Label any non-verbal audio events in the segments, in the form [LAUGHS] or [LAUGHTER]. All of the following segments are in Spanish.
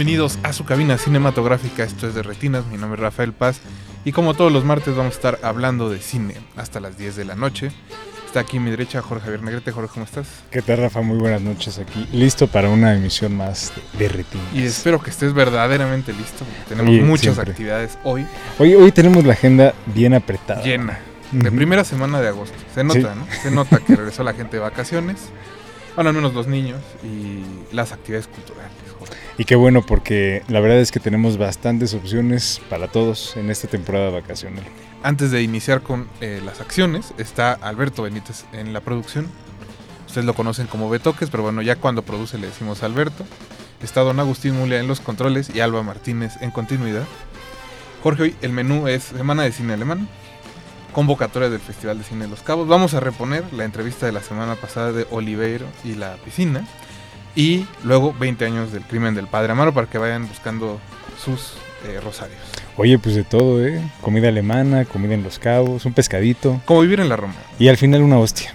Bienvenidos a su cabina cinematográfica, esto es de Retinas, mi nombre es Rafael Paz y como todos los martes vamos a estar hablando de cine hasta las 10 de la noche. Está aquí a mi derecha Jorge Javier Negrete. Jorge, ¿cómo estás? ¿Qué tal, Rafa? Muy buenas noches aquí. Listo para una emisión más de, Retinas. Y espero que estés verdaderamente listo. Tenemos Oye, muchas siempre. actividades hoy Hoy, hoy tenemos la agenda bien apretada. llena. De primera semana de agosto. Se nota, Sí. ¿no? Se nota que regresó la gente de vacaciones. Bueno, al menos los niños y las actividades culturales. Y qué bueno porque la verdad es que tenemos bastantes opciones para todos en esta temporada vacacional. Antes de iniciar con eh, las acciones, está Alberto Benítez en la producción. Ustedes lo conocen como Betoques, pero bueno, ya cuando produce le decimos Alberto. Está don Agustín Mulia en los controles y Alba Martínez en continuidad. Jorge, hoy el menú es Semana de Cine Alemán, convocatoria del Festival de Cine de Los Cabos. Vamos a reponer la entrevista de la semana pasada de Oliveiro y la piscina. Y luego 20 años del crimen del Padre Amaro para que vayan buscando sus eh, rosarios. Oye, pues de todo, ¿eh? Comida alemana, comida en los cabos, un pescadito Como vivir en la Roma. y al final una hostia.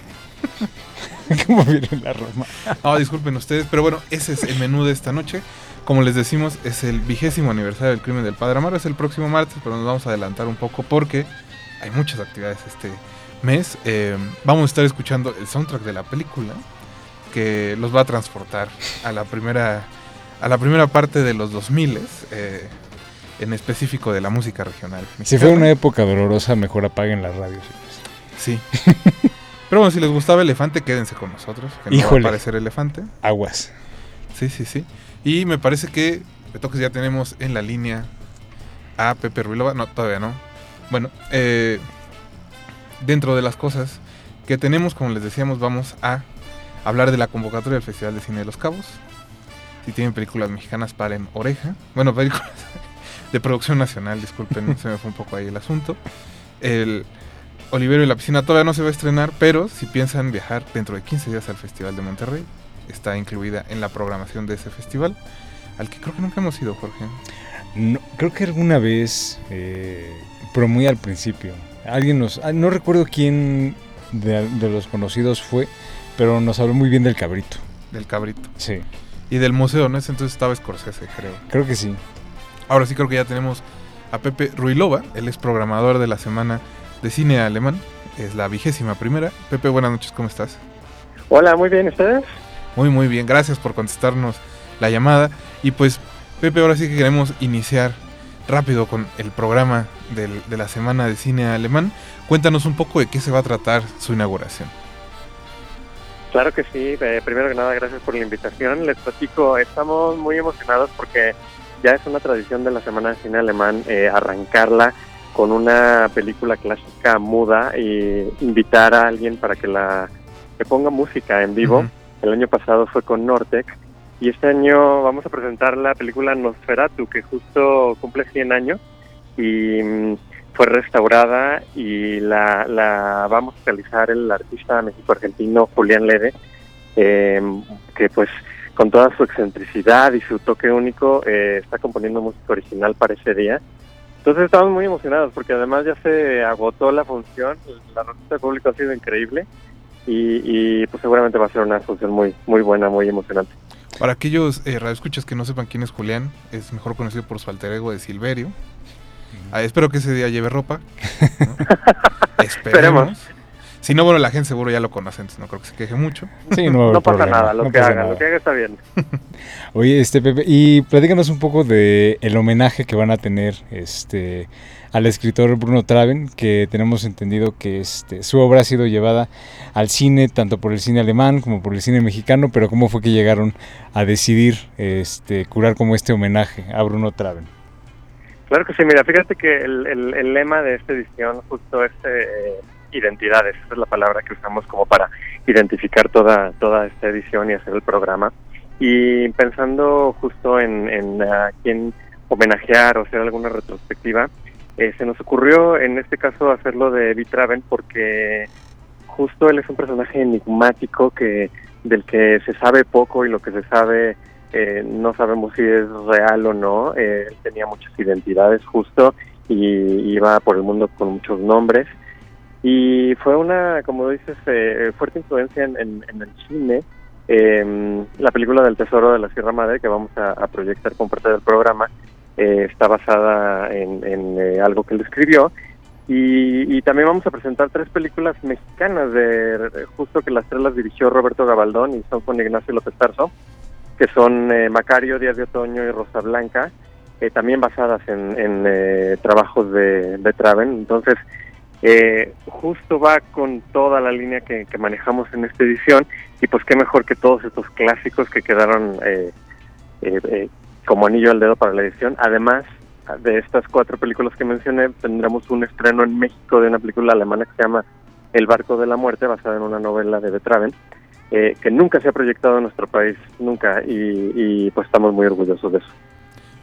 [LAUGHS] ¿Cómo viene la Roma? Ah, disculpen ustedes, pero bueno, ese es el menú de esta noche. Como les decimos, es el vigésimo aniversario del crimen del Padre Amaro. Es el próximo martes, pero nos vamos a adelantar un poco porque hay muchas actividades este mes. Eh, vamos a estar escuchando el soundtrack de la película que los va a transportar a la primera, a la primera parte de los 2000 eh, en específico de la música regional. Si fue una época dolorosa, mejor apaguen la radio. señores. Sí. [LAUGHS] Pero bueno, si les gustaba Elefante, quédense con nosotros. Que no va a Híjole. aparecer Elefante. Aguas. Sí, sí, sí. Y me parece que, Betoques, ya tenemos en la línea a Pepe Ruilova. No, todavía no. Bueno, eh, dentro de las cosas que tenemos, como les decíamos, vamos a hablar de la convocatoria del Festival de Cine de Los Cabos. Si tienen películas mexicanas, paren oreja. Bueno, [LAUGHS] películas de producción nacional, disculpen, se me fue un poco ahí el asunto. El Olivero y la piscina todavía no se va a estrenar, pero si piensan viajar dentro de 15 días al Festival de Monterrey, está incluida en la programación de ese festival, al que creo que nunca hemos ido, Jorge. No, creo que alguna vez, eh, pero muy al principio, alguien nos... ah, No recuerdo quién de, de los conocidos fue, pero nos habló muy bien del cabrito. Del cabrito. Sí, Y del museo, ¿no? Ese entonces estaba Scorsese, creo. creo que sí. Ahora sí creo que ya tenemos a Pepe Ruilova, él es programador de la semana de cine alemán, es la vigésima primera. Pepe, buenas noches, ¿cómo estás? Hola, muy bien, ¿ustedes? Muy, muy bien, gracias por contestarnos la llamada. Y pues, Pepe, ahora sí que queremos iniciar rápido con el programa del- de la semana de cine alemán. Cuéntanos un poco de qué se va a tratar su inauguración. Claro que sí. Eh, primero que nada, gracias por la invitación. Les platico, estamos muy emocionados porque ya es una tradición de la Semana de Cine Alemán eh, arrancarla con una película clásica muda y invitar a alguien para que la que ponga música en vivo. El año pasado fue con Nortec y este año vamos a presentar la película Nosferatu, que justo cumple 100 años y mm, fue restaurada y la, la va a musicalizar el artista mexico-argentino Julián Lede, eh, que pues con toda su excentricidad y su toque único eh, está componiendo música original para ese día. Entonces estamos muy emocionados porque además ya se agotó la función, la respuesta del público ha sido increíble y, y, pues seguramente va a ser una función muy muy buena, muy emocionante. Para aquellos eh, radioescuchas que no sepan quién es Julián, es mejor conocido por su alter ego de Silverio. Ah, espero que ese día lleve ropa. ¿no? [LAUGHS] Esperemos. Si no, bueno, la gente seguro ya lo conoce, entonces no creo que se queje mucho. Sí, no, pasa problema, nada, lo no que haga, nada. lo que haga está bien. [LAUGHS] Oye, este Pepe, y platícanos un poco de el homenaje que van a tener este al escritor Bruno Traven, que tenemos entendido que este su obra ha sido llevada al cine tanto por el cine alemán como por el cine mexicano, pero cómo fue que llegaron a decidir este curar como este homenaje a Bruno Traven. Claro que sí, mira, fíjate que el, el- el lema de esta edición justo es eh, identidades, esa es la palabra que usamos como para identificar toda, toda esta edición y hacer el programa. Y pensando justo en, en a quién homenajear o hacer alguna retrospectiva, eh, se nos ocurrió en este caso hacerlo de Vitraven porque justo él es un personaje enigmático que del que se sabe poco y lo que se sabe eh, no sabemos si es real o no. Eh, él tenía muchas identidades justo y iba por el mundo con muchos nombres. Y fue una, como dices, eh, fuerte influencia en, el cine. Em, la película del Tesoro de la Sierra Madre, que vamos a, proyectar con parte del programa, está basada en, algo que él escribió. Y, también vamos a presentar tres películas mexicanas, de justo que las tres las dirigió Roberto Gabaldón y son con Ignacio López Tarso, que son eh, Macario, Díaz de Otoño y Rosa Blanca, eh, también basadas en, eh, trabajos de, Traven. Entonces, justo va con toda la línea que, manejamos en esta edición y pues qué mejor que todos estos clásicos que quedaron como anillo al dedo para la edición. Además, de estas cuatro películas que mencioné, tendremos un estreno en México de una película alemana que se llama El barco de la muerte, basada en una novela de Betraven, eh, que nunca se ha proyectado en nuestro país, nunca, y, pues estamos muy orgullosos de eso.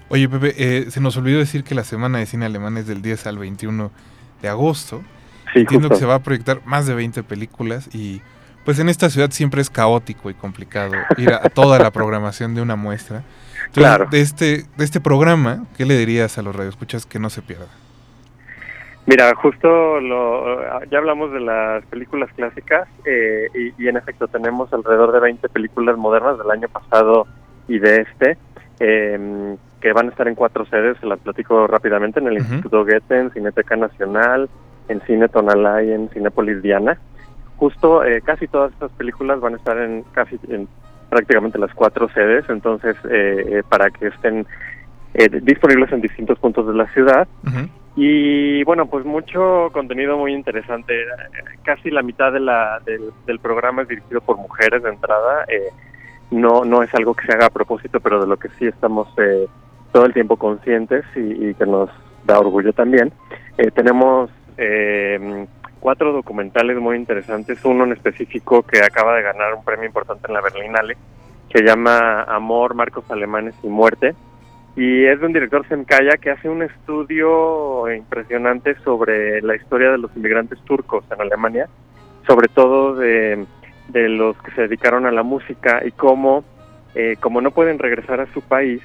Oye, Pepe, eh, se nos olvidó decir que la Semana de Cine Alemán es del 10 al 21 de agosto. Sí, Entiendo que se va a proyectar más de 20 películas y pues en esta ciudad siempre es caótico y complicado ir a toda la programación de una muestra claro. de este, de este programa, ¿qué le dirías a los radioescuchas que no se pierda? Mira, justo lo, ya hablamos de las películas clásicas eh, y, en efecto tenemos alrededor de 20 películas modernas del año pasado y de este em, que van a estar en cuatro sedes, se las platico rápidamente, en el Instituto Goethe, en Cineteca Nacional, en Cine Tonalá y en Cinepolis Diana. Justo eh, casi todas estas películas van a estar en casi en prácticamente las cuatro sedes, entonces eh, eh, para que estén eh, disponibles en distintos puntos de la ciudad. Y bueno, pues mucho contenido muy interesante. Casi la mitad de la, del, programa es dirigido por mujeres de entrada. no, no es algo que se haga a propósito, pero de lo que sí estamos todo el tiempo conscientes y, que nos da orgullo también. tenemos cuatro documentales muy interesantes, uno en específico que acaba de ganar un premio importante en la Berlinale, que llama Amor, Marcos Alemanes y Muerte, y es de un director Semkaya que hace un estudio impresionante sobre la historia de los inmigrantes turcos en Alemania, sobre todo de, de los que se dedicaron a la música y cómo, eh, como no pueden regresar a su país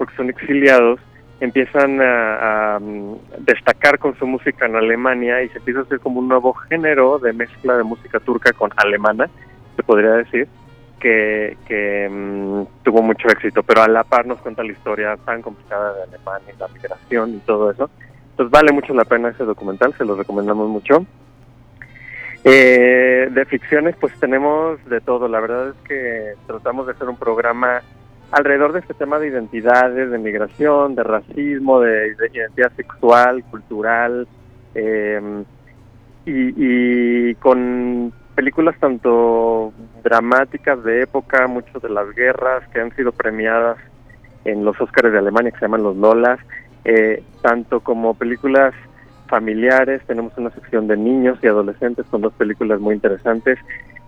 porque son exiliados, empiezan a, mm, destacar con su música en Alemania y se empieza a hacer como un nuevo género de mezcla de música turca con alemana, se podría decir, que, que mm, tuvo mucho éxito, pero a la par nos cuenta la historia tan complicada de Alemania, la migración y todo eso. Entonces vale mucho la pena ese documental, se lo recomendamos mucho. Eh, de ficciones pues tenemos de todo, la verdad es que tratamos de hacer un programa alrededor de este tema de identidades, de migración, de racismo, de, identidad sexual, cultural, em, y, con películas tanto dramáticas de época, muchas de las guerras que han sido premiadas en los Óscares de Alemania, que se llaman los Lolas, eh, tanto como películas familiares, tenemos una sección de niños y adolescentes con dos películas muy interesantes,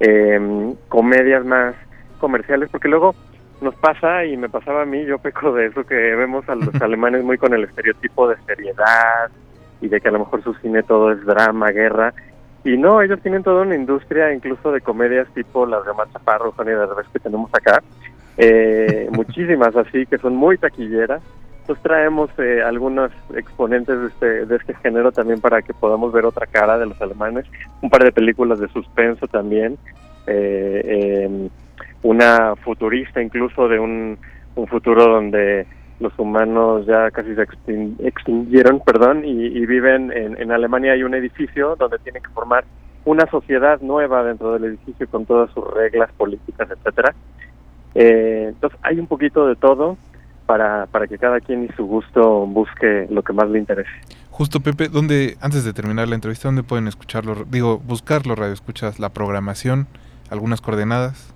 em, comedias más comerciales, porque luego nos pasa y me pasaba a mí, yo peco de eso, que vemos a los [LAUGHS] alemanes muy con el estereotipo de seriedad y de que a lo mejor su cine todo es drama, guerra. Y no, ellos tienen toda una industria incluso de comedias tipo las de Macha Parro, y de Revés que tenemos acá. Eh, [LAUGHS] muchísimas así, que son muy taquilleras. Entonces traemos eh, algunos exponentes de este, de este género también para que podamos ver otra cara de los alemanes. Un par de películas de suspenso también. Eh, una futurista incluso de un, futuro donde los humanos ya casi se extinguieron, perdón, y, viven en, en, Alemania hay un edificio donde tienen que formar una sociedad nueva dentro del edificio con todas sus reglas políticas, etcétera. Eh, entonces hay un poquito de todo para, para que cada quien y su gusto busque lo que más le interese. Justo Pepe, ¿dónde antes de terminar la entrevista dónde pueden escucharlo? Digo, buscarlo, radio escuchas la programación, algunas coordenadas.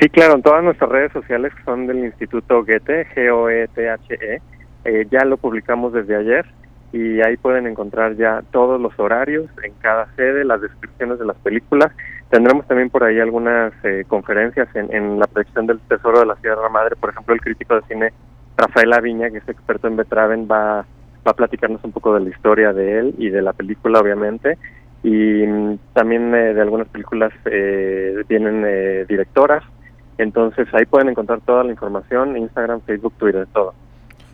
Sí, claro, en todas nuestras redes sociales que son del Instituto Goethe, G-O-E-T-H-E, eh, ya lo publicamos desde ayer y ahí pueden encontrar ya todos los horarios en cada sede, las descripciones de las películas. Tendremos también por ahí algunas eh, conferencias en, en, la proyección del Tesoro de la Sierra Madre. Por ejemplo, el crítico de cine Rafael Aviña, que es experto en Betraven, va, va a platicarnos un poco de la historia de él y de la película, obviamente. Y mm, también eh, de algunas películas eh, vienen eh, directoras. Entonces ahí pueden encontrar toda la información, Instagram, Facebook, Twitter, todo.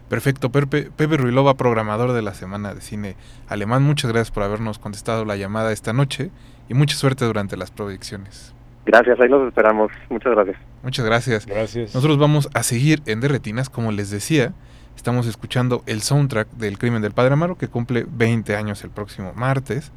Perfecto, Pepe, Pepe Ruilova, programador de la Semana de Cine Alemán, muchas gracias por habernos contestado la llamada esta noche y mucha suerte durante las proyecciones. Gracias, ahí los esperamos. Muchas gracias. Muchas gracias. Gracias. Nosotros vamos a seguir en Derretinas, como les decía. Estamos escuchando el soundtrack del Crimen del Padre Amaro, que cumple 20 años el próximo martes.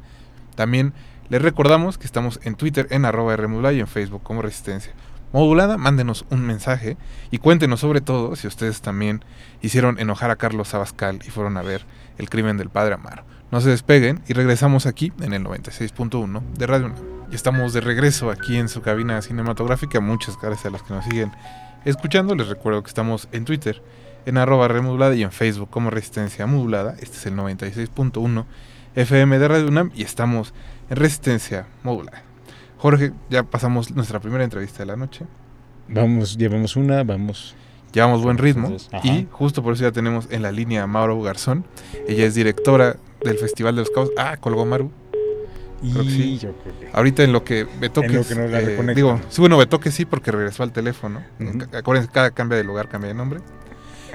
También les recordamos que estamos en Twitter en arroba y en Facebook como Resistencia modulada, mándenos un mensaje y cuéntenos sobre todo si ustedes también hicieron enojar a Carlos Abascal y fueron a ver el crimen del padre Amaro. No se despeguen y regresamos aquí en el 96.1 de Radio UNAM. Y estamos de regreso aquí en su cabina cinematográfica. Muchas gracias a los que nos siguen escuchando. Les recuerdo que estamos en Twitter en arroba remodulada y en Facebook como Resistencia Modulada. Este es el 96.1 FM de Radio UNAM y estamos en Resistencia Modulada. Jorge, ya pasamos nuestra primera entrevista de la noche. Vamos, llevamos una, vamos. Llevamos buen ritmo y justo por eso ya tenemos en la línea a Mauro Garzón. Ella es directora del Festival de los Cabos. Ah, colgó Maru. Y Ahorita en lo que Betoques, En lo que nos la eh, digo, sí, bueno, Betoques sí porque regresó al teléfono. Acuérdense, cada cambia de lugar cambia de nombre.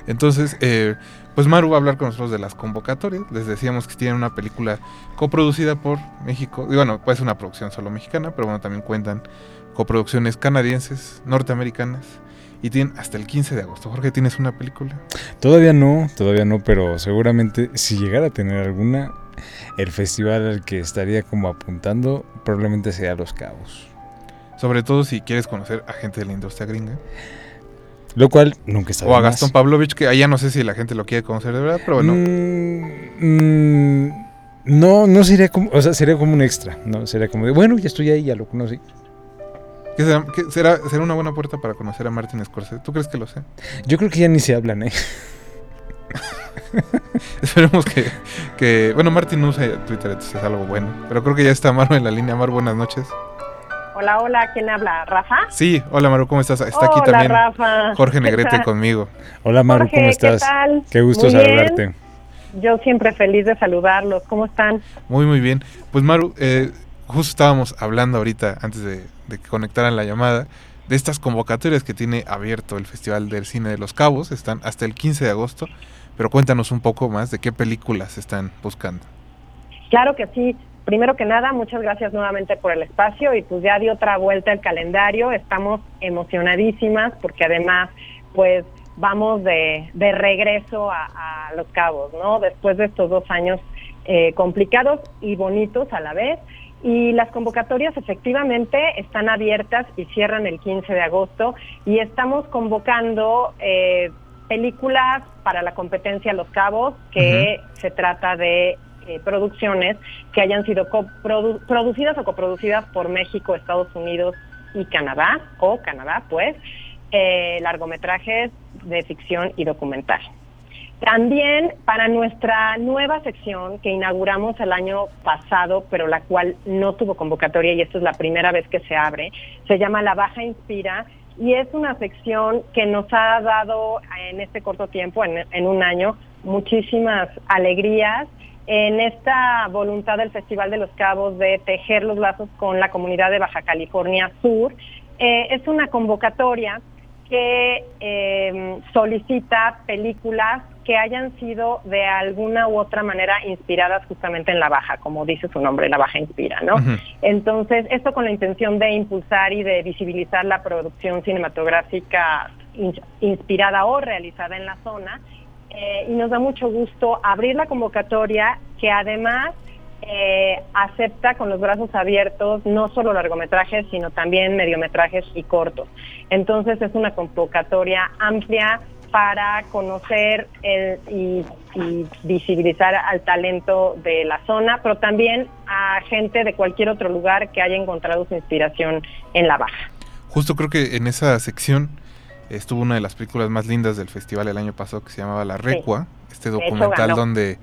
Entonces, eh, pues Maru va a hablar con nosotros de las convocatorias. Les decíamos que tienen una película coproducida por México. Y bueno, puede ser una producción solo mexicana, pero bueno, también cuentan coproducciones canadienses, norteamericanas. Y tienen hasta el 15 de agosto. Jorge, ¿tienes una película? Todavía no, todavía no, pero seguramente si llegara a tener alguna, el festival al que estaría como apuntando probablemente sea Los Cabos. Sobre todo si quieres conocer a gente de la industria gringa. Lo cual nunca está O a Gastón Pavlovich, que allá no sé si la gente lo quiere conocer de verdad, pero bueno. Mm, mm, no, no sería como, o sea, sería como un extra, ¿no? Sería como de, bueno, ya estoy ahí, ya lo conocí. ¿Qué será, qué será, será una buena puerta para conocer a Martin Scorsese? ¿Tú crees que lo sé? Yo creo que ya ni se hablan, ¿eh? [LAUGHS] Esperemos que, que, Bueno, Martin no usa Twitter, entonces es algo bueno. Pero creo que ya está Maru en la línea. Mar, buenas noches. Hola, hola, ¿quién habla? ¿Rafa? Sí, hola Maru, ¿cómo estás? Está aquí también Rafa. Jorge Negrete conmigo. Hola Maru, Jorge, ¿cómo ¿qué estás? tal? Qué gusto Muy bien. saludarte. Yo siempre feliz de saludarlos. ¿Cómo están? Muy, muy bien. Pues Maru, eh, justo estábamos hablando ahorita, antes de, de que conectaran la llamada, de estas convocatorias que tiene abierto el Festival del Cine de los Cabos. Están hasta el 15 de agosto. Pero cuéntanos un poco más de qué películas están buscando. Claro que sí. Primero que nada, muchas gracias nuevamente por el espacio y pues ya dio otra vuelta el calendario. Estamos emocionadísimas porque además, pues vamos de, de regreso a, a Los Cabos, ¿no? Después de estos dos años eh, complicados y bonitos a la vez. Y las convocatorias efectivamente están abiertas y cierran el 15 de agosto y estamos convocando eh, películas para la competencia Los Cabos, que se trata de eh, producciones que hayan sido coprodu- producidas o coproducidas por México, Estados Unidos y Canadá, o Canadá, pues, eh, largometrajes de ficción y documental. También para nuestra nueva sección que inauguramos el año pasado, pero la cual no tuvo convocatoria y esta es la primera vez que se abre, se llama La Baja Inspira y es una sección que nos ha dado en este corto tiempo, en un año, muchísimas alegrías en esta voluntad del Festival de los Cabos de tejer los lazos con la comunidad de Baja California Sur. Eh, es una convocatoria que eh, solicita películas que hayan sido de alguna u otra manera inspiradas justamente en la baja, como dice su nombre, la baja inspira, ¿no? Entonces, esto con la intención de impulsar y de visibilizar la producción cinematográfica in- inspirada o realizada en la zona. Eh, y nos da mucho gusto abrir la convocatoria que además eh, acepta con los brazos abiertos no solo largometrajes, sino también mediometrajes y cortos. Entonces es una convocatoria amplia para conocer el- y, y visibilizar al talento de la zona, pero también a gente de cualquier otro lugar que haya encontrado su inspiración en la baja. Justo creo que en esa sección estuvo una de las películas más lindas del festival el año pasado que se llamaba La Recua, este documental donde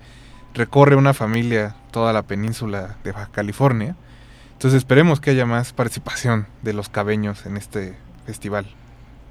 recorre una familia toda la península de Baja California. Entonces esperemos que haya más participación de los cabeños en este festival.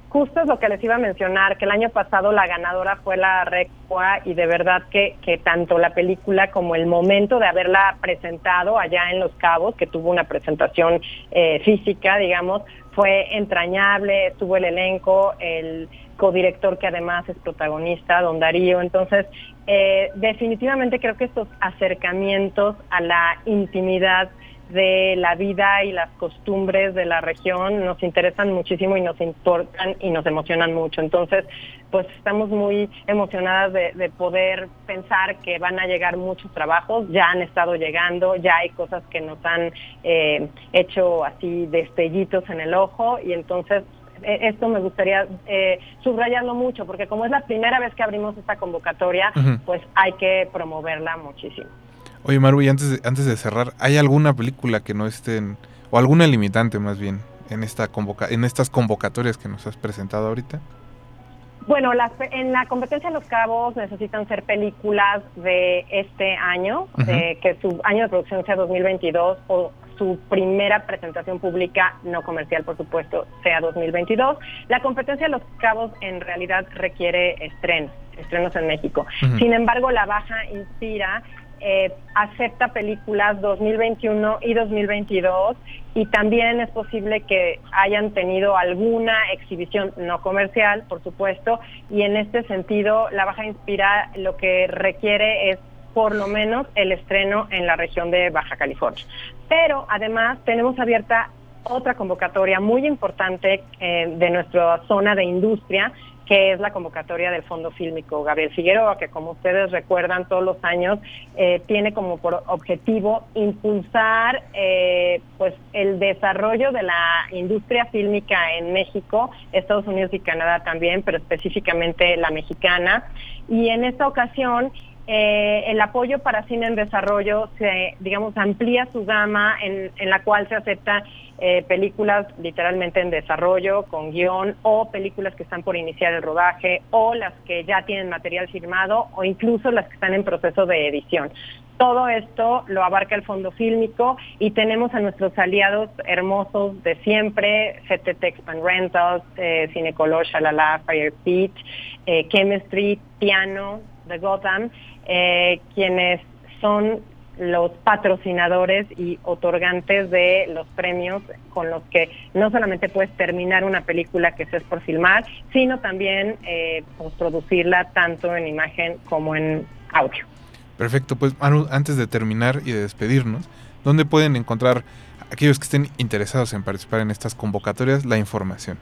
Justo es lo que les iba a mencionar, que el año pasado la ganadora fue la Recua y de verdad que, que tanto la película como el momento de haberla presentado allá en Los Cabos, que tuvo una presentación eh, física, digamos, fue entrañable, estuvo el elenco, el codirector que además es protagonista, don Darío. Entonces, eh, definitivamente creo que estos acercamientos a la intimidad de la vida y las costumbres de la región nos interesan muchísimo y nos importan y nos emocionan mucho. Entonces, pues estamos muy emocionadas de, poder pensar que van a llegar muchos trabajos, ya han estado llegando, ya hay cosas que nos han eh, hecho así destellitos en el ojo y entonces e, esto me gustaría eh, subrayarlo mucho, porque como es la primera vez que abrimos esta convocatoria, pues hay que promoverla muchísimo. Oye, Maru, y antes de, antes de cerrar, ¿hay alguna película que no estén, o alguna limitante más bien, en, esta convoca en estas convocatorias que nos has presentado ahorita? Bueno, en la competencia de Los Cabos necesitan ser películas de este año, que su año de producción sea 2022 o su primera presentación pública no comercial, por supuesto, sea 2022. La competencia de Los Cabos en realidad requiere estrenos, estrenos en México. Sin embargo, la baja inspira eh, acepta películas 2021 y 2022 y también es posible que hayan tenido alguna exhibición no comercial, por supuesto, y en este sentido la Baja Inspira lo que requiere es por lo menos el estreno en la región de Baja California. Pero además tenemos abierta otra convocatoria muy importante eh, de nuestra zona de industria, que es la convocatoria del Fondo Fílmico Gabriel Figueroa, que como ustedes recuerdan todos los años eh, tiene como por objetivo impulsar eh, pues el desarrollo de la industria fílmica en México, Estados Unidos y Canadá también, pero específicamente la mexicana. Y en esta ocasión eh, el apoyo para cine en desarrollo se, digamos, amplía su gama en, en la cual se acepta eh, películas literalmente en desarrollo con guion o películas que están por iniciar el rodaje o las que ya tienen material firmado o incluso las que están en proceso de edición. Todo esto lo abarca el Fondo Fílmico y tenemos a nuestros aliados hermosos de siempre, GTT Expand Rentals, eh, Cinecolor, Shalala, Fire Pitch, eh, Chemistry, Piano, The Gotham, eh, quienes son los patrocinadores y otorgantes de los premios con los que no solamente puedes terminar una película que es por filmar, sino también eh, pues, producirla tanto en imagen como en audio. Perfecto, pues Manu, antes de terminar y de despedirnos, ¿dónde pueden encontrar aquellos que estén interesados en participar en estas convocatorias la información?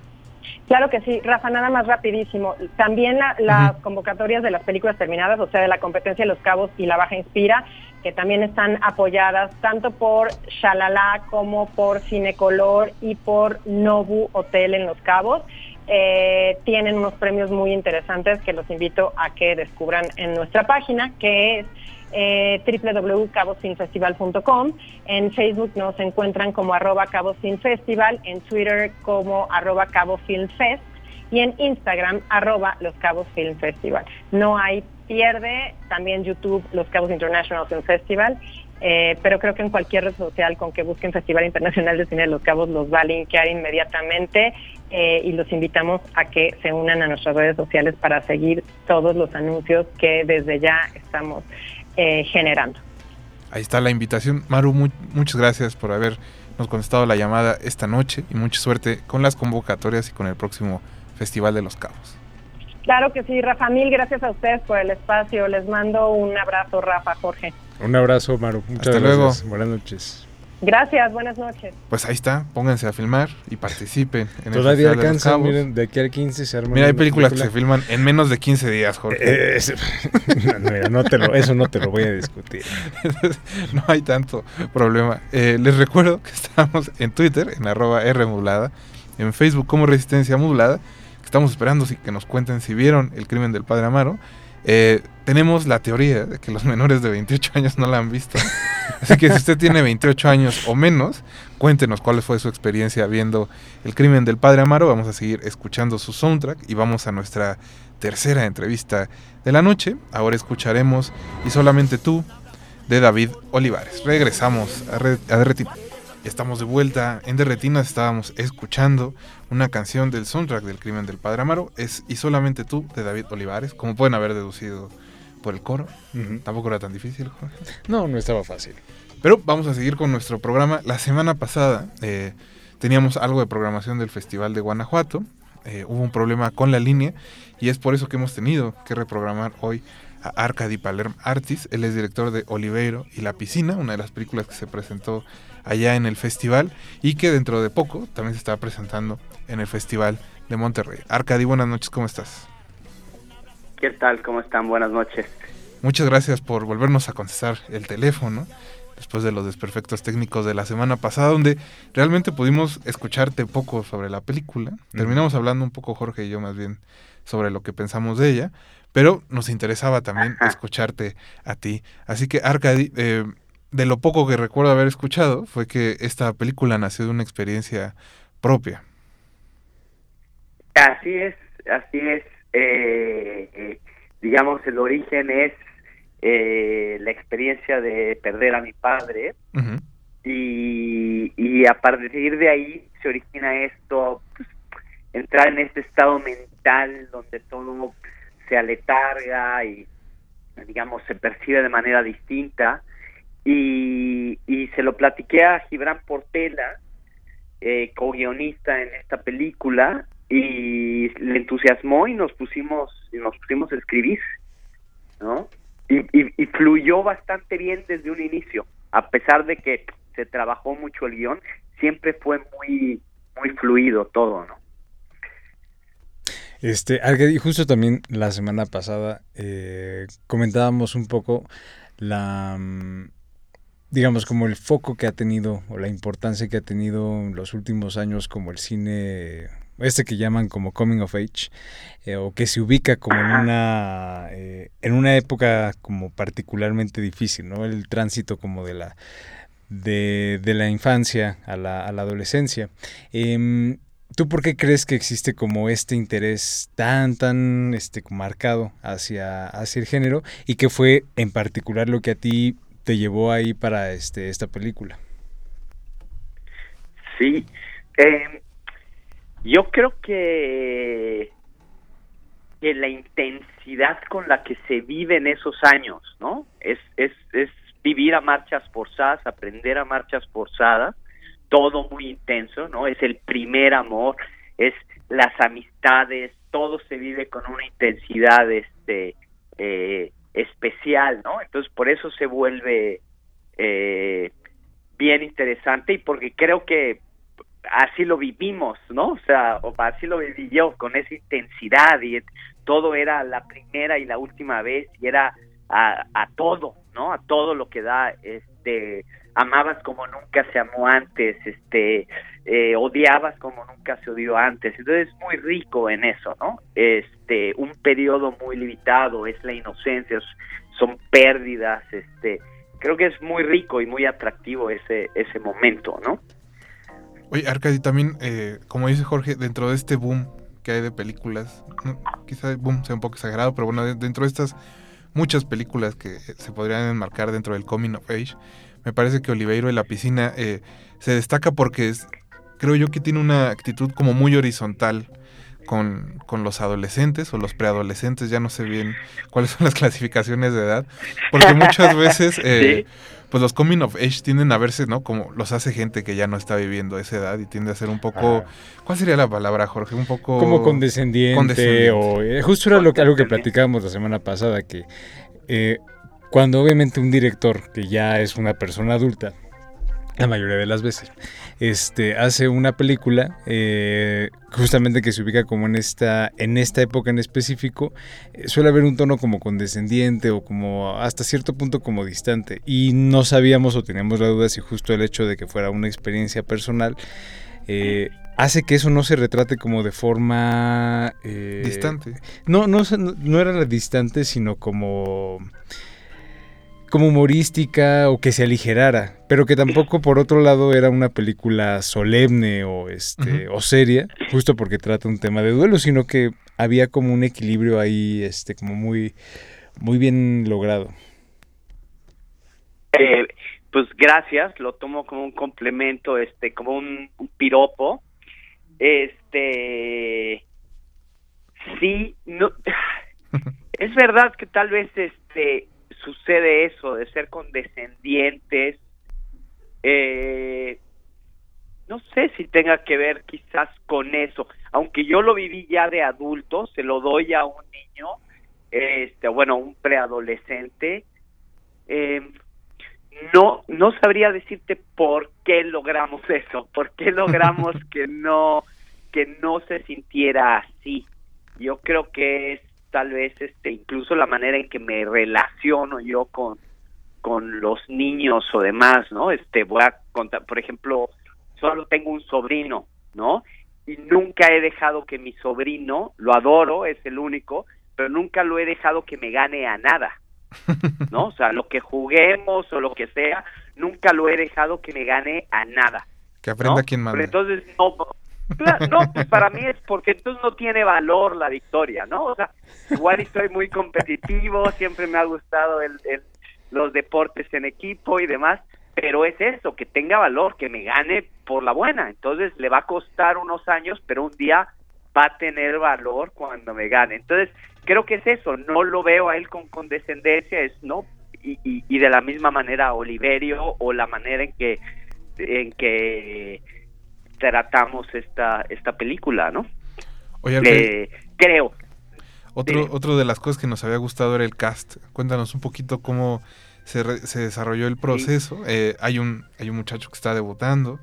Claro que sí, Rafa, nada más rapidísimo. También las convocatorias de las películas terminadas, o sea, de la competencia de los cabos y la Baja Inspira, que también están apoyadas tanto por Shalala como por Cinecolor y por Nobu Hotel en Los Cabos. Eh, tienen unos premios muy interesantes que los invito a que descubran en nuestra página, que es eh, www.cabosfilmfestival.com. En Facebook nos encuentran como arroba cabosfilmfestival, en Twitter como arroba cabofilmfest y en Instagram arroba los cabos film festival. No hay pierde, también YouTube Los Cabos International Film Festival, eh, pero creo que en cualquier red social con que busquen Festival Internacional de Cine de los Cabos los va a linkear inmediatamente eh, y los invitamos a que se unan a nuestras redes sociales para seguir todos los anuncios que desde ya estamos eh, generando. Ahí está la invitación. Maru, muchas gracias por habernos contestado la llamada esta noche y mucha suerte con las convocatorias y con el próximo Festival de los Cabos. Claro que sí, Rafa. Mil gracias a ustedes por el espacio. Les mando un abrazo, Rafa, Jorge. Un abrazo, Maru. Muchas Hasta gracias. Luego. Buenas noches. Gracias, buenas noches. Pues ahí está, pónganse a filmar y participen. En Todavía el alcanza, miren, de aquí al 15 se arma. Mira, hay películas que se filman en menos de 15 días, Jorge. Eh, [LAUGHS] no, no te lo, eso no te lo voy a discutir. [LAUGHS] no hay tanto problema. Eh, les recuerdo que estamos en Twitter, en arroba Rmodulada, en Facebook como Resistencia Modulada. Estamos esperando que nos cuenten si vieron el crimen del padre Amaro. Eh, tenemos la teoría de que los menores de 28 [LAUGHS] años no la han visto. Así que si usted tiene 28 años o menos, cuéntenos cuál fue su experiencia viendo El crimen del padre Amaro. Vamos a seguir escuchando su soundtrack y vamos a nuestra tercera entrevista de la noche. Ahora escucharemos Y solamente tú de David Olivares. Regresamos a, Red, a Estamos de vuelta en Derretinas, estábamos escuchando una canción del soundtrack del crimen del Padre Amaro, es Y solamente tú, de David Olivares, como pueden haber deducido por el coro. Tampoco era tan difícil. No, no estaba fácil. Pero vamos a seguir con nuestro programa. La semana pasada eh, teníamos algo de programación del Festival de Guanajuato. Eh, hubo un problema con la línea y es por eso que hemos tenido que reprogramar hoy a Arcadi Palerm Artis. Él es director de Oliveiro y La Piscina, una de las películas que se presentó allá en el festival y que dentro de poco también se está presentando en el Festival de Monterrey. Arcadi, buenas noches, ¿cómo estás? ¿Qué tal? ¿Cómo están? Buenas noches. Muchas gracias por volvernos a contestar el teléfono después de los desperfectos técnicos de la semana pasada, donde realmente pudimos escucharte poco sobre la película. Terminamos hablando un poco, Jorge y yo, más bien, sobre lo que pensamos de ella, pero nos interesaba también escucharte a ti. Así que, Arcadi, eh, de lo poco que recuerdo haber escuchado fue que esta película nació de una experiencia propia. Así es, así es. Eh, eh, digamos, el origen es eh, la experiencia de perder a mi padre y, y, a partir de ahí se origina esto, pues, entrar en este estado mental donde todo se aletarga y, digamos, se percibe de manera distinta y, y se lo platiqué a Gibran Portela, eh, co-guionista en esta película, y le entusiasmó y nos pusimos, y nos pusimos a escribir, ¿no? Y, y, fluyó bastante bien desde un inicio, a pesar de que se trabajó mucho el guion, siempre fue muy, muy fluido todo, ¿no? Este, y justo también la semana pasada eh, comentábamos un poco la, mm, digamos, como el foco que ha tenido o la importancia que ha tenido en los últimos años como el cine, este que llaman como coming of age, eh, o que se ubica como en una, eh, en una época como particularmente difícil, ¿no? El tránsito como de la, de, la infancia a la, a la adolescencia. Em, ¿Tú por qué crees que existe como este interés tan, tan este, marcado hacia, hacia el género y que fue en particular lo que a ti te llevó ahí para este esta película. Sí, eh, yo creo que, que la intensidad con la que se vive en esos años, ¿no? Es, es, es vivir a marchas forzadas, aprender a marchas forzadas, todo muy intenso, ¿no? Es el primer amor, es las amistades, todo se vive con una intensidad, este, eh, especial, ¿no? Entonces por eso se vuelve eh, bien interesante y porque creo que así lo vivimos, ¿no? O sea, así lo viví yo, con esa intensidad y todo era la primera y la última vez y era a, a todo, ¿no? A todo lo que da, este, amabas como nunca se amó antes, este, eh, odiabas como nunca se odió antes. Entonces es muy rico en eso, ¿no? Este, un periodo muy limitado, es la inocencia, son pérdidas, este, creo que es muy rico y muy atractivo ese, ese momento, ¿no? Oye, Arcadi, también, eh, como dice Jorge, dentro de este boom que hay de películas, quizá el boom sea un poco exagerado, pero bueno, dentro de estas muchas películas que se podrían enmarcar dentro del Coming of Age, me parece que Oliveiro en la piscina eh, se destaca porque es, creo yo que tiene una actitud como muy horizontal con, los adolescentes o los preadolescentes, ya no sé bien cuáles son las [LAUGHS] clasificaciones de edad, porque muchas veces [LAUGHS] eh, pues los coming of age tienden a verse, ¿no? Como los hace gente que ya no está viviendo esa edad y tiende a ser un poco, ah. ¿cuál sería la palabra, Jorge? Un poco... Como condescendiente, o... Eh, justo era lo, algo que platicábamos la semana pasada, que cuando obviamente un director que ya es una persona adulta, la mayoría de las veces, este, hace una película eh, justamente que se ubica como en esta, en esta época en específico, eh, suele haber un tono como condescendiente o como hasta cierto punto como distante. Y no sabíamos o teníamos la duda si justo el hecho de que fuera una experiencia personal, eh, hace que eso no se retrate como de forma... eh, Distante. No, no, no, era distante, sino como como humorística o que se aligerara, pero que tampoco por otro lado era una película solemne o este o seria, justo porque trata un tema de duelo, sino que había como un equilibrio ahí este como muy muy bien logrado. Eh, pues gracias, lo tomo como un complemento, este, como un, un piropo. Este, sí, no, [LAUGHS] es verdad que tal vez este sucede eso de ser condescendientes. Eh, no sé si tenga que ver quizás con eso, aunque yo lo viví ya de adulto, se lo doy a un niño, este, bueno, un preadolescente. Eh, no no sabría decirte por qué logramos [LAUGHS] eso, por qué logramos [LAUGHS] que no que no se sintiera así. Yo creo que es tal vez este incluso la manera en que me relaciono yo con con los niños o demás, ¿no? Este voy a contar, por ejemplo, solo tengo un sobrino, ¿no? Y nunca he dejado que mi sobrino, lo adoro, es el único, pero nunca lo he dejado que me gane a nada. ¿no? O sea, lo que juguemos o lo que sea, nunca lo he dejado que me gane a nada. Que aprenda ¿no? quién manda. Pero entonces, no, claro, no, pues para mí es porque entonces no tiene valor la victoria, ¿no? O sea, igual estoy muy competitivo, siempre me ha gustado el, los deportes en equipo y demás, pero es eso, que tenga valor, que me gane por la buena. Entonces le va a costar unos años, pero un día va a tener valor cuando me gane. Entonces, creo que es eso, no lo veo a él con condescendencia, es no, y, y, y de la misma manera Oliverio o la manera en que en que tratamos esta esta película, ¿no? Oye, Eh, creo. otro, sí. otro de las cosas que nos había gustado era el cast. Cuéntanos un poquito cómo se, re- se desarrolló el proceso. Eh, hay, un, hay un muchacho que está debutando.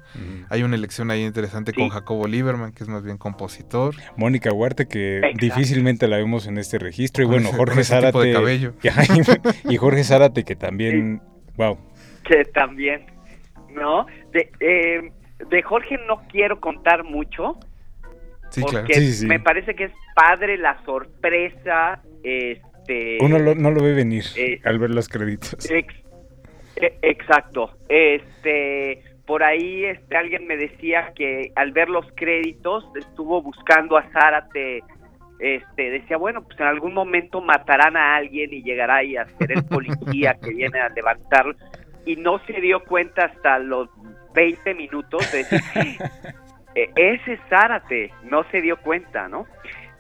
Hay una elección ahí interesante con. Jacobo Lieberman, que es más bien compositor. Mónica Huarte que Exacto. difícilmente la vemos en este registro y Con bueno, ese- Jorge de Zárate cabello. [LAUGHS] y Jorge Zárate que también wow. que también, ¿no? De, eh, de Jorge no quiero contar mucho, Sí, claro. porque sí, sí. me parece que es padre la sorpresa, este... Uno lo- no lo ve venir eh, al ver los créditos. Ex- e- exacto. Este, por ahí este alguien me decía que al ver los créditos estuvo buscando a Zárate este decía, bueno, pues en algún momento matarán a alguien y llegará ahí a ser el policía que viene a levantarlo y no se dio cuenta hasta los 20 minutos de decir, [LAUGHS] "Eh, ese es Zárate, no se dio cuenta, ¿no?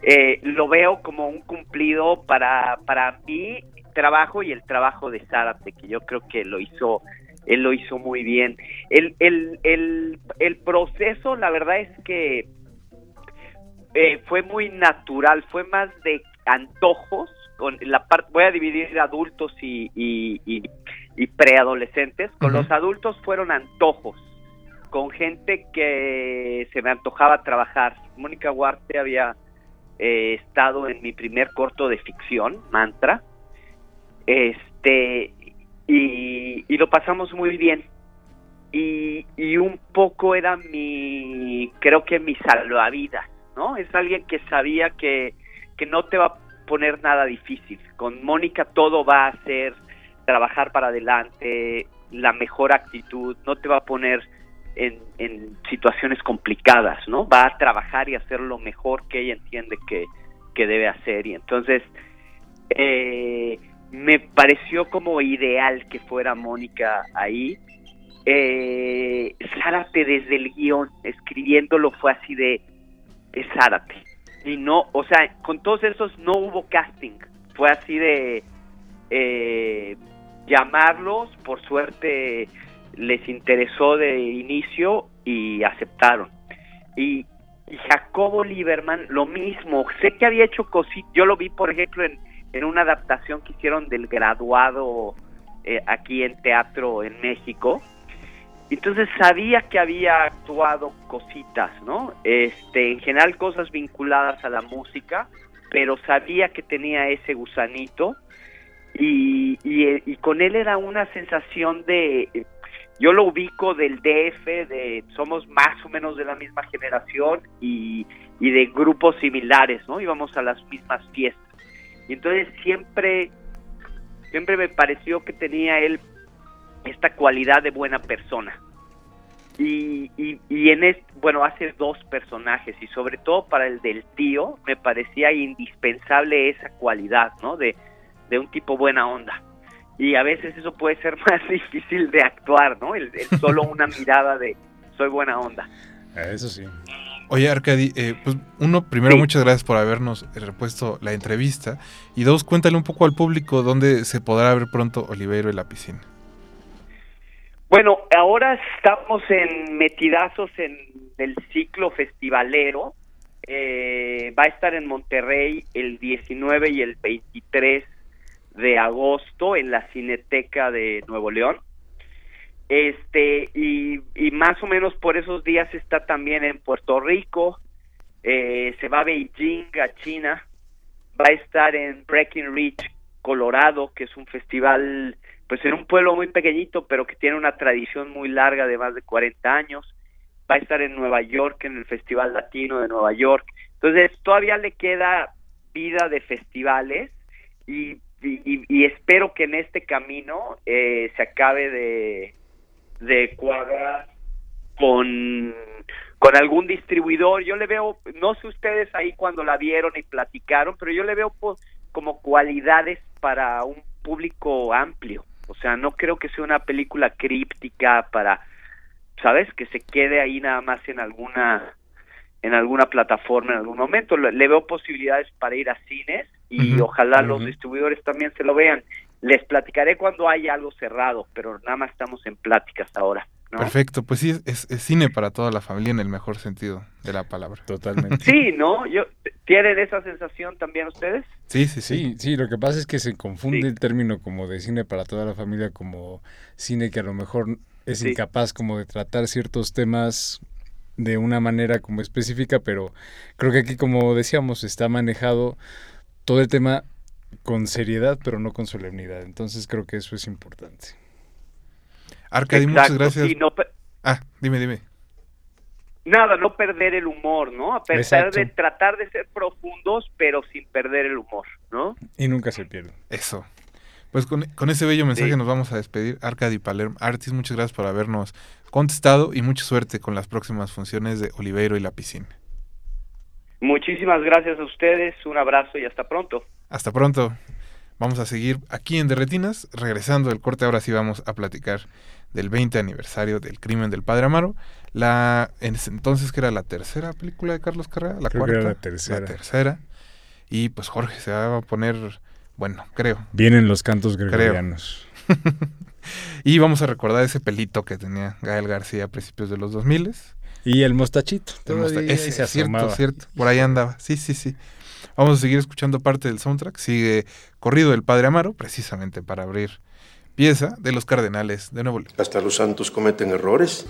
Eh, lo veo como un cumplido para, para mi trabajo y el trabajo de Zárate, que yo creo que lo hizo, él lo hizo muy bien. El, el, el, el proceso, la verdad es que eh, fue muy natural, fue más de antojos, con la parte, voy a dividir adultos y, y, y, y preadolescentes, con los adultos fueron antojos, con gente que se me antojaba trabajar. Mónica Huarte había eh, estado en mi primer corto de ficción, Mantra, este, y, y lo pasamos muy bien. Y, y un poco era mi, creo que mi salvavidas, ¿no? Es alguien que sabía que, que no te va a poner nada difícil. Con Mónica todo va a ser trabajar para adelante, la mejor actitud, no te va a poner en, situaciones complicadas, ¿no? Va a trabajar y hacer lo mejor que ella entiende que, que debe hacer. Y entonces, eh, me pareció como ideal que fuera Mónica ahí. Eh, Zárate desde el guion, escribiéndolo fue así de, es Zárate. Y no, o sea, con todos esos no hubo casting. Fue así de eh, llamarlos, por suerte les interesó de inicio y aceptaron. Y, Jacobo Lieberman, lo mismo. Sé que había hecho cositas. Yo lo vi, por ejemplo, en, en una adaptación que hicieron del graduado eh, aquí en teatro en México. Entonces sabía que había actuado cositas, ¿no? Este, en general cosas vinculadas a la música, pero sabía que tenía ese gusanito y, y, con él era una sensación de yo lo ubico del DF, de somos más o menos de la misma generación y, y de grupos similares, ¿no? Íbamos a las mismas fiestas. Y entonces siempre, siempre me pareció que tenía él esta cualidad de buena persona. Y, y, y en este, bueno, hace dos personajes y sobre todo para el del tío me parecía indispensable esa cualidad, ¿no? De, de un tipo buena onda y a veces eso puede ser [LAUGHS] más difícil de actuar, ¿no? El, el solo una [LAUGHS] mirada de soy buena onda. Eso sí. Oye, Arcadi, eh, pues uno, primero, Sí. muchas gracias por habernos eh, repuesto la entrevista. Y dos, cuéntale un poco al público dónde se podrá ver pronto Oliveiro y la piscina. Bueno, ahora estamos en metidazos en el ciclo festivalero. Eh, va a estar en Monterrey el 19 y el 23 de agosto en la Cineteca de Nuevo León. Este, y, más o menos por esos días está también en Puerto Rico, eh, se va a Beijing, a China, va a estar en Breckenridge, Colorado, que es un festival, pues en un pueblo muy pequeñito, pero que tiene una tradición muy larga de más de 40 años, va a estar en Nueva York, en el Festival Latino de Nueva York. Entonces, todavía le queda vida de festivales y, y, espero que en este camino eh, se acabe de, cuadrar con, con algún distribuidor. Yo le veo, no sé ustedes ahí cuando la vieron y platicaron, pero yo le veo po- como cualidades para un público amplio. O sea, no creo que sea una película críptica para, ¿sabes? Que se quede ahí nada más en alguna en alguna plataforma en algún momento. Le, veo posibilidades para ir a cines y ojalá los distribuidores también se lo vean. Les platicaré cuando haya algo cerrado, pero nada más estamos en pláticas ahora. ¿No? Perfecto, pues sí, es, es cine para toda la familia en el mejor sentido de la palabra. Totalmente. Sí, ¿no? Yo, ¿Tienen esa sensación también ustedes? Sí, sí, sí. Sí, sí, lo que pasa es que se confunde Sí. el término como de cine para toda la familia como cine que a lo mejor es Sí. incapaz como de tratar ciertos temas de una manera como específica, pero creo que aquí como decíamos está manejado todo el tema con seriedad, pero no con solemnidad. Entonces creo que eso es importante. Arcadi, muchas gracias. sí, no per- Ah, dime, dime. nada, no perder el humor, ¿no? A pesar Exacto. de tratar de ser profundos, pero sin perder el humor, ¿no? Y nunca se pierde. Eso. Pues con, con ese bello mensaje Sí. nos vamos a despedir. Arcadi Palermo. Artis, muchas gracias por habernos contestado y mucha suerte con las próximas funciones de Oliveiro y la piscina. Muchísimas gracias a ustedes, un abrazo y hasta pronto. Hasta pronto. Vamos a seguir aquí en Derretinas. Regresando del corte, ahora sí vamos a platicar del 20 aniversario del crimen del Padre Amaro. La, en ese entonces, que era la tercera película de Carlos Carrera, la Creo que cuarta. era la tercera. La tercera. Y pues Jorge se va a poner, bueno, creo. Vienen los cantos gregorianos. [LAUGHS] Y vamos a recordar ese pelito que tenía Gael García a principios de los 2000 Y el mostachito. El mosta- ese, se cierto, cierto. Por ahí andaba. Sí, sí, sí. Vamos a seguir escuchando parte del soundtrack. Sigue Corrido del Padre Amaro, precisamente para abrir pieza de los Cardenales de Nuevo León. Hasta los santos cometen errores.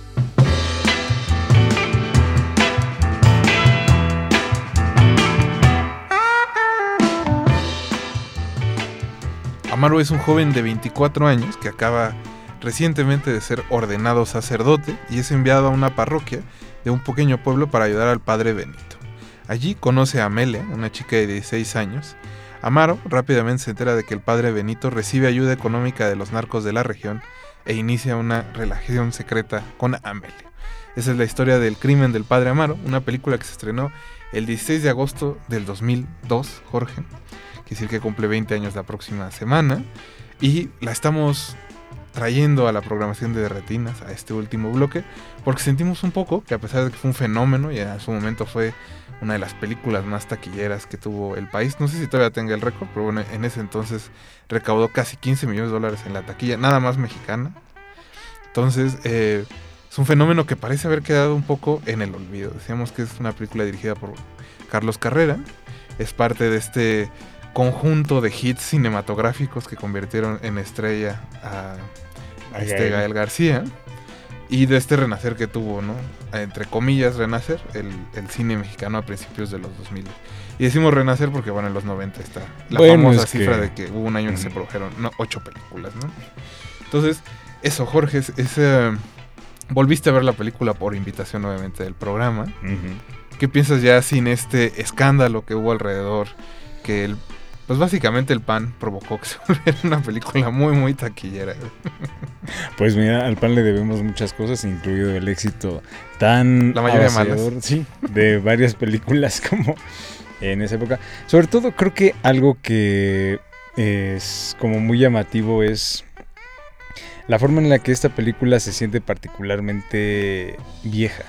Amaro es un joven de 24 años que acaba recientemente de ser ordenado sacerdote y es enviado a una parroquia de un pequeño pueblo para ayudar al padre Benito. Allí conoce a Amelia, una chica de 16 años. Amaro rápidamente se entera de que el padre Benito recibe ayuda económica de los narcos de la región e inicia una relación secreta con Amelia. Esa es la historia del crimen del padre Amaro, una película que se estrenó el 16 de agosto del 2002, Jorge. Quiere decir que cumple 20 años la próxima semana. Y la estamos trayendo a la programación de Retinas, a este último bloque, porque sentimos un poco que a pesar de que fue un fenómeno y en su momento fue una de las películas más taquilleras que tuvo el país, no sé si todavía tenga el récord, pero bueno, en ese entonces recaudó casi 15 millones de dólares en la taquilla, nada más mexicana. Entonces, eh, es un fenómeno que parece haber quedado un poco en el olvido. Decíamos que es una película dirigida por Carlos Carrera, es parte de este conjunto de hits cinematográficos que convirtieron en estrella a, a este. Gael García y de este renacer que tuvo, ¿no? Entre comillas, renacer, el, el cine mexicano a principios de los 2000. Y decimos renacer porque, bueno, en los 90 está la Bueno, famosa es que- cifra de que hubo un año que se produjeron no, ocho películas, ¿no? Entonces, eso, Jorge, es, es, eh, volviste a ver la película por invitación, obviamente, del programa. ¿Qué piensas ya sin este escándalo que hubo alrededor? Que el, pues básicamente el pan provocó que se [LAUGHS] volviera una película muy, muy taquillera. Pues mira, al pan le debemos muchas cosas, incluido el éxito tan La mayoría avasallador, sí, de varias películas [LAUGHS] como en esa época. Sobre todo creo que algo que es como muy llamativo es la forma en la que esta película se siente particularmente vieja.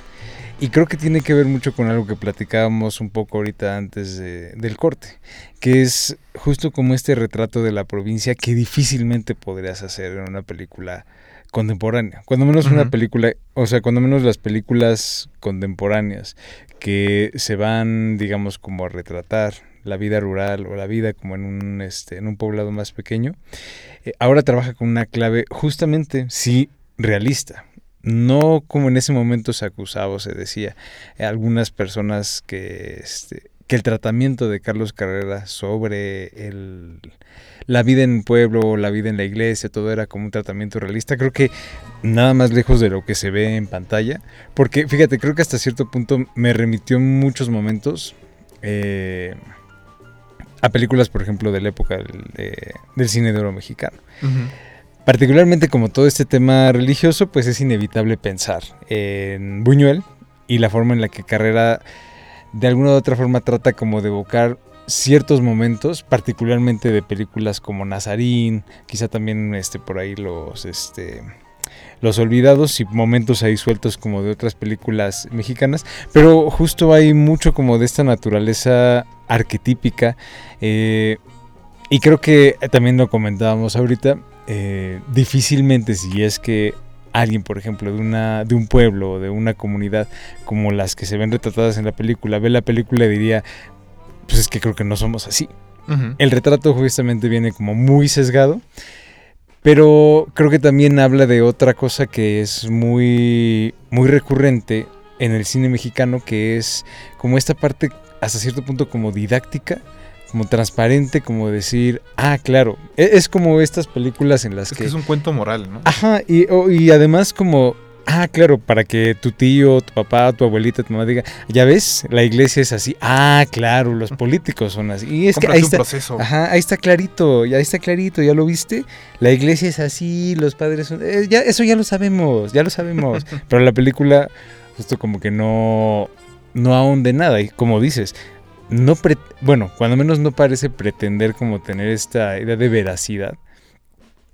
Y creo que tiene que ver mucho con algo que platicábamos un poco ahorita antes de- del corte, que es justo como este retrato de la provincia que difícilmente podrías hacer en una película contemporánea. Cuando menos una película, o sea, cuando menos las películas contemporáneas que se van, digamos, como a retratar la vida rural o la vida como en un, este, en un poblado más pequeño, eh, ahora trabaja con una clave justamente, sí, realista. No como en ese momento se acusaba o se decía. Eh, algunas personas que, este, que el tratamiento de Carlos Carrera sobre el, la vida en el pueblo, la vida en la iglesia, todo era como un tratamiento realista. Creo que nada más lejos de lo que se ve en pantalla. Porque fíjate, creo que hasta cierto punto me remitió en muchos momentos eh, a películas, por ejemplo, de la época del, de- del cine de oro mexicano. Particularmente como todo este tema religioso, pues es inevitable pensar en Buñuel y la forma en la que Carrera de alguna u otra forma trata como de evocar ciertos momentos, particularmente de películas como Nazarín, quizá también este por ahí los este los olvidados y momentos ahí sueltos como de otras películas mexicanas, pero justo hay mucho como de esta naturaleza arquetípica eh, y creo que también lo comentábamos ahorita, eh, difícilmente si es que alguien, por ejemplo, de, una, de un pueblo o de una comunidad como las que se ven retratadas en la película, ve la película y diría, pues es que creo que no somos así. El retrato justamente viene como muy sesgado, pero creo que también habla de otra cosa que es muy, muy recurrente en el cine mexicano, que es como esta parte hasta cierto punto como didáctica, como transparente, como decir, ah, claro, e- es como estas películas en las Es que... es un cuento moral, ¿no? Ajá, y, además como, ah, claro, para que tu tío, tu papá, tu abuelita, tu mamá diga, ya ves, la iglesia es así, ah, claro, los políticos son así. Y es que ahí está, proceso. Ajá, ahí está clarito, ya está clarito, ya lo viste. La iglesia es así, los padres son. eh, ya, eso ya lo sabemos, ya lo sabemos. [LAUGHS] Pero la película, justo como que no, no ahonde nada. Y como dices, no pre- bueno, cuando menos no parece pretender como tener esta idea de veracidad,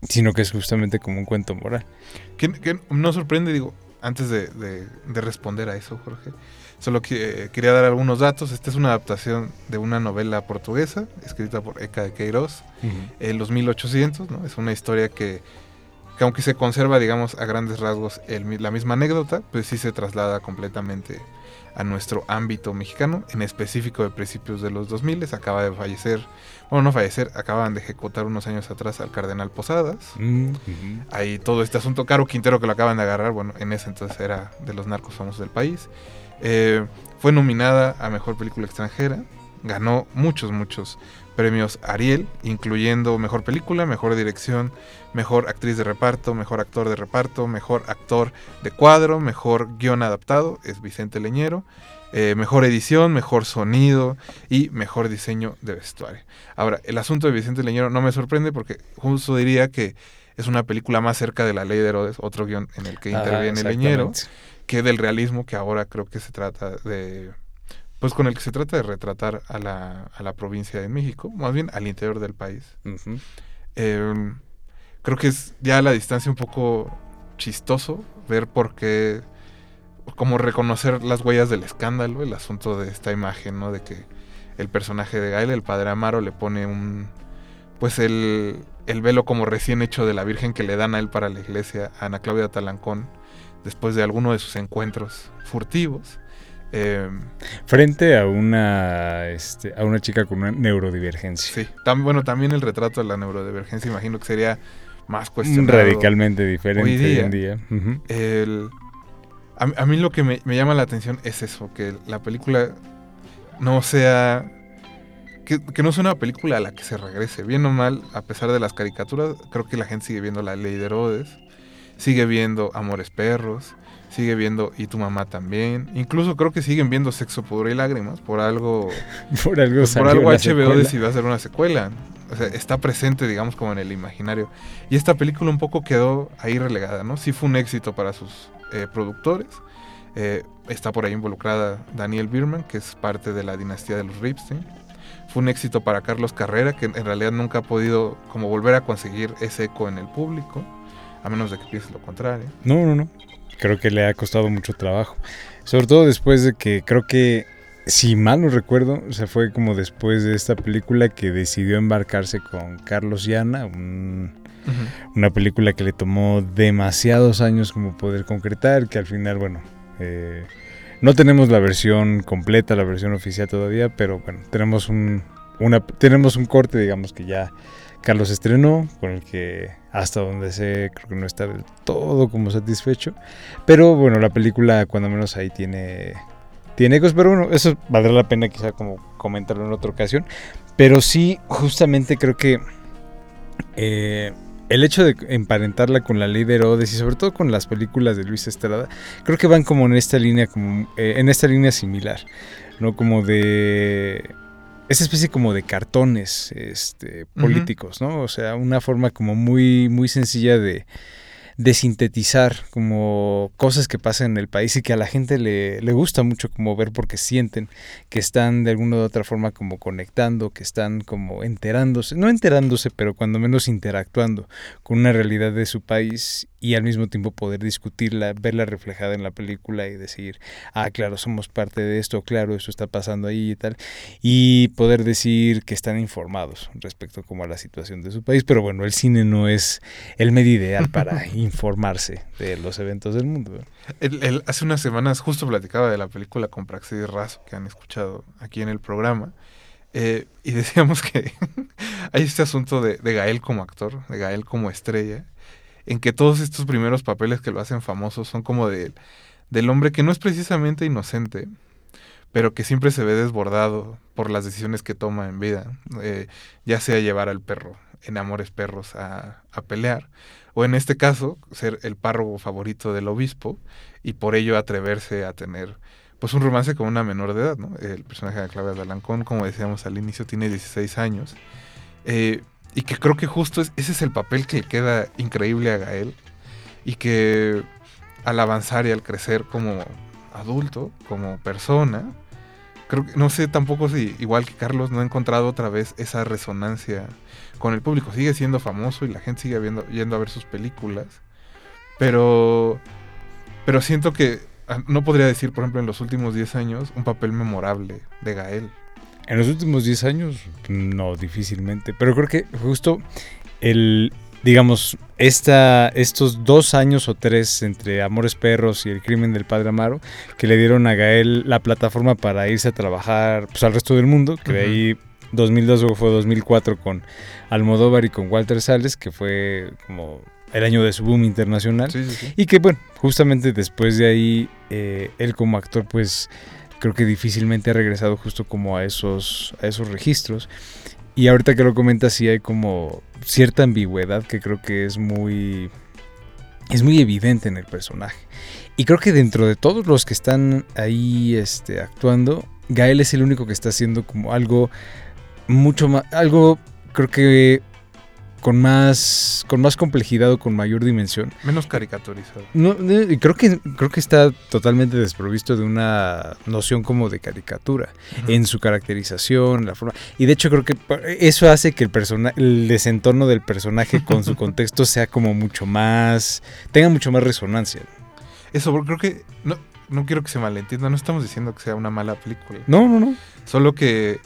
sino que es justamente como un cuento moral. Que, que no sorprende, digo, antes de, de- de responder a eso, Jorge, solo que, eh, quería dar algunos datos. Esta es una adaptación de una novela portuguesa, escrita por Eka de Queiroz, en los 1800, ¿no? Es una historia que, que aunque se conserva, digamos, a grandes rasgos el la misma anécdota, pues sí se traslada completamente a nuestro ámbito mexicano, en específico de principios de los 2000, acaba de fallecer, bueno, no fallecer, acaban de ejecutar unos años atrás al cardenal Posadas. Mm. Hay todo este asunto, Caro Quintero que lo acaban de agarrar, bueno, en ese entonces era de los narcos famosos del país. Eh, fue nominada a Mejor Película Extranjera, ganó muchos, muchos premios Ariel, incluyendo Mejor Película, Mejor Dirección, Mejor Actriz de Reparto, Mejor Actor de Reparto, Mejor Actor de Cuadro, Mejor Guión Adaptado, es Vicente Leñero, eh, Mejor Edición, Mejor Sonido y Mejor Diseño de Vestuario. Ahora, el asunto de Vicente Leñero no me sorprende porque justo diría que es una película más cerca de La Ley de Herodes, otro guion en el que Ajá, interviene Leñero, que del realismo que ahora creo que se trata de... Pues con el que se trata de retratar a la, a la provincia de México, más bien al interior del país. Eh, creo que es ya a la distancia un poco chistoso ver por qué, como reconocer las huellas del escándalo, el asunto de esta imagen, ¿no? De que el personaje de Gael, el padre Amaro, le pone un, pues el, el velo como recién hecho de la Virgen que le dan a él para la iglesia, a Ana Claudia Talancón, después de alguno de sus encuentros furtivos. Eh, Frente a una, este, a una chica con una neurodivergencia. sí, bueno, también el retrato de la neurodivergencia, imagino que sería más cuestionado. Radicalmente diferente hoy en día. El, a, a mí lo que me, me llama la atención es eso, que la película no sea... que, que no es una película a la que se regrese. Bien o mal, a pesar de las caricaturas, creo que la gente sigue viendo La Ley de Herodes, sigue viendo Amores Perros, sigue viendo Y tu mamá también. Incluso creo que siguen viendo Sexo, Pudor y Lágrimas por algo, [LAUGHS] Por algo, por HBO secuela. decidió hacer una secuela. O sea, está presente, digamos, como en el imaginario. Y esta película un poco quedó ahí relegada, ¿no? Sí fue un éxito para sus eh, productores. Eh, está por ahí involucrada Daniel Birman, que es parte de la dinastía de los Ripstein. Fue un éxito para Carlos Carrera, que en realidad nunca ha podido como volver a conseguir ese eco en el público, a menos de que pienses lo contrario. No, no, no. Creo que le ha costado mucho trabajo. Sobre todo después de que creo que, si mal no recuerdo, o sea, fue como después de esta película que decidió embarcarse con Carlos Llana, un- una película que le tomó demasiados años como poder concretar, que al final, bueno, eh, no tenemos la versión completa, la versión oficial todavía, pero bueno, tenemos un, una, tenemos un corte, digamos, que ya Carlos estrenó, con el que hasta donde sé creo que no está del todo como satisfecho, pero bueno, la película cuando menos ahí tiene... Tiene ecos, pero bueno, eso valdrá la pena quizá como comentarlo en otra ocasión. Pero sí, justamente creo que eh, el hecho de emparentarla con la ley de Herodes y sobre todo con las películas de Luis Estrada, creo que van como en esta línea, como eh, en esta línea similar, ¿no? Como de esa especie como de cartones este, políticos, ¿no? O sea, una forma como muy, muy sencilla de, de sintetizar como cosas que pasan en el país y que a la gente le, le gusta mucho como ver porque sienten que están de alguna u otra forma como conectando, que están como enterándose, no enterándose, pero cuando menos interactuando con una realidad de su país y al mismo tiempo poder discutirla, verla reflejada en la película y decir, ah, claro, somos parte de esto, claro, eso está pasando ahí y tal, y poder decir que están informados respecto como a la situación de su país, pero bueno, el cine no es el medio ideal para [LAUGHS] informarse de los eventos del mundo. El- el- hace unas semanas justo platicaba de la película con Praxedis Razo que han escuchado aquí en el programa. eh, y [LAUGHS] decíamos que [LAUGHS] hay este asunto de, de Gael como actor, de Gael como estrella, en que todos estos primeros papeles que lo hacen famoso son como de, del hombre que no es precisamente inocente, pero que siempre se ve desbordado por las decisiones que toma en vida, eh, ya sea llevar al perro en Amores Perros a, a pelear, o en este caso, ser el párroco favorito del obispo y por ello atreverse a tener pues un romance con una menor de edad, ¿no? El personaje de Claudia Dalancón, como decíamos al inicio, tiene 16 años. eh, y que creo que justo es- ese es el papel que le queda increíble a Gael. Y que al avanzar y al crecer como adulto, como persona, creo que no sé tampoco si, igual que Carlos, no ha encontrado otra vez esa resonancia con el público. Sigue siendo famoso y la gente sigue viendo, yendo a ver sus películas. Pero, pero siento que ah, no podría decir, por ejemplo, en los últimos 10 años, un papel memorable de Gael. En los últimos 10 años, no, difícilmente. Pero creo que justo el, digamos, esta, estos dos años o tres entre Amores Perros y el crimen del padre Amaro, que le dieron a Gael la plataforma para irse a trabajar pues, al resto del mundo, que de Ujú. ahí 2002 luego fue 2004 con Almodóvar y con Walter Sales, que fue como el año de su boom internacional. Sí, sí, sí. Y que bueno, justamente después de ahí, eh, él como actor, pues creo que difícilmente ha regresado justo como a esos, a esos registros. Y ahorita que lo comentas, sí hay como cierta ambigüedad que creo que es muy. Es muy evidente en el personaje. Y creo que dentro de todos los que están ahí este, actuando, Gael es el único que está haciendo como algo mucho más. Algo, creo que con más. con más complejidad o con mayor dimensión. Menos caricaturizado. No, y creo que creo que está totalmente desprovisto de una noción como de caricatura en su caracterización, la forma. Y de hecho creo que eso hace que el persona, el desentorno del personaje con su [LAUGHS] contexto sea como mucho más, tenga mucho más resonancia. Eso, porque creo que no, no quiero que se malentienda, no estamos diciendo que sea una mala película. No, no, no. Solo que,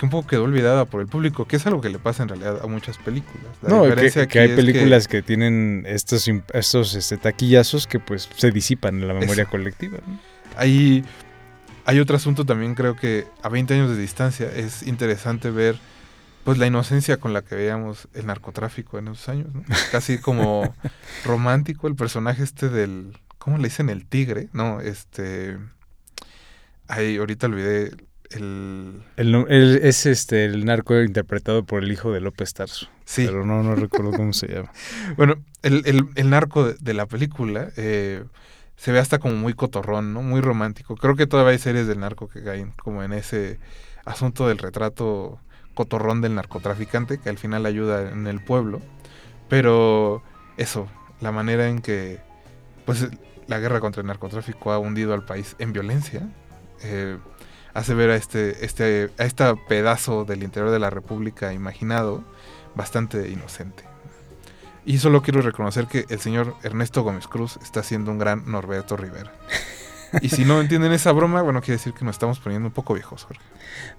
que un poco quedó olvidada por el público, que es algo que le pasa en realidad a muchas películas. La No, que, diferencia que hay películas que, tienen estos estos este, taquillazos que pues se disipan en la memoria colectiva. ¿no? Hay, hay otro asunto también, creo que a 20 años de distancia es interesante ver pues la inocencia con la que veíamos el narcotráfico en esos años, ¿no? [LAUGHS] Casi como romántico el personaje este del, ¿cómo le dicen? El tigre, ¿no? Este, ay, ahorita olvidé el... El, es este el narco interpretado por el hijo de López Tarso. Sí. Pero no, no recuerdo cómo se llama. [LAUGHS] Bueno, el, el- el narco de, de la película eh, se ve hasta como muy cotorrón, ¿no? Muy romántico. Creo que todavía hay series del narco que caen como en ese asunto del retrato cotorrón del narcotraficante que al final ayuda en el pueblo. Pero eso, la manera en que pues la guerra contra el narcotráfico ha hundido al país en violencia, eh, hace ver a este, este, a este pedazo del interior de la República imaginado bastante inocente. Y solo quiero reconocer que el señor Ernesto Gómez Cruz está haciendo un gran Norberto Rivera. Y si no entienden esa broma, bueno, quiere decir que nos estamos poniendo un poco viejos, Jorge.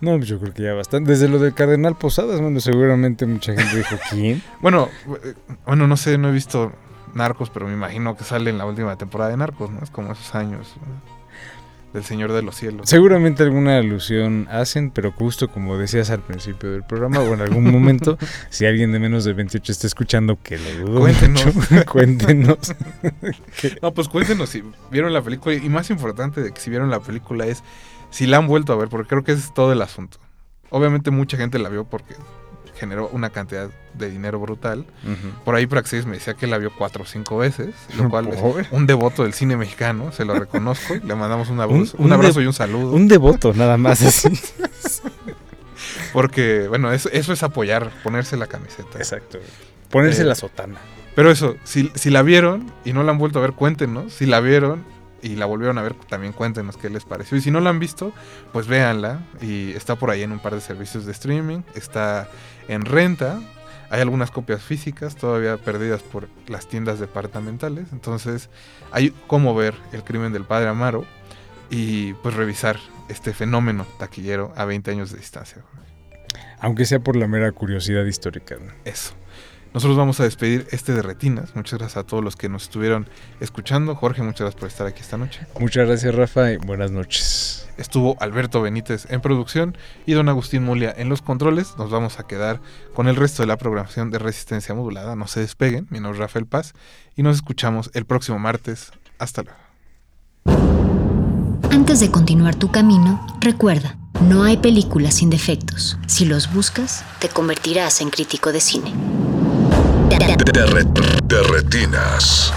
No, pues yo creo que ya bastante. Desde lo del Cardenal Posadas, bueno, seguramente mucha gente dijo, ¿quién? Bueno, eh, bueno, no sé, no he visto Narcos, pero me imagino que sale en la última temporada de Narcos, ¿no? Es como esos años ¿no? Del Señor de los Cielos. Seguramente alguna alusión hacen, pero justo como decías al principio del programa o en algún momento, [LAUGHS] si alguien de menos de 28 está escuchando, que lo dudo Cuéntenos. mucho, [LAUGHS] cuéntenos. [LAUGHS] No, pues cuéntenos si vieron la película. Y más importante de que si vieron la película es si la han vuelto a ver, porque creo que ese es todo el asunto. Obviamente mucha gente la vio porque generó una cantidad de dinero brutal. Por ahí Praxis me decía que la vio cuatro o cinco veces, lo [LAUGHS] cual Pobre. es un devoto del cine mexicano, se lo reconozco. Le mandamos un abrazo, un, un abrazo y un saludo. Un devoto, nada más [LAUGHS] así. Porque, bueno, eso, eso es apoyar, ponerse la camiseta. Exacto. Ponerse Eh, la sotana. Pero eso, si, si la vieron y no la han vuelto a ver, cuéntenos. Si la vieron y la volvieron a ver, también cuéntenos qué les pareció. Y si no la han visto, pues véanla. Y está por ahí en un par de servicios de streaming. Está en renta. Hay algunas copias físicas todavía perdidas por las tiendas departamentales. Entonces, hay cómo ver el crimen del padre Amaro y pues revisar este fenómeno taquillero a 20 años de distancia. Aunque sea por la mera curiosidad histórica. ¿no? Eso. Nosotros vamos a despedir este de Retinas. Muchas gracias a todos los que nos estuvieron escuchando. Jorge, muchas gracias por estar aquí esta noche. Muchas gracias, Rafa, y buenas noches. Estuvo Alberto Benítez en producción y don Agustín Mulia en los controles. Nos vamos a quedar con el resto de la programación de Resistencia Modulada. No se despeguen. Mi nombre es Rafael Paz y nos escuchamos el próximo martes. Hasta luego. Antes de continuar tu camino, recuerda, no hay películas sin defectos. Si los buscas, te convertirás en crítico de cine. De, re- de retinas.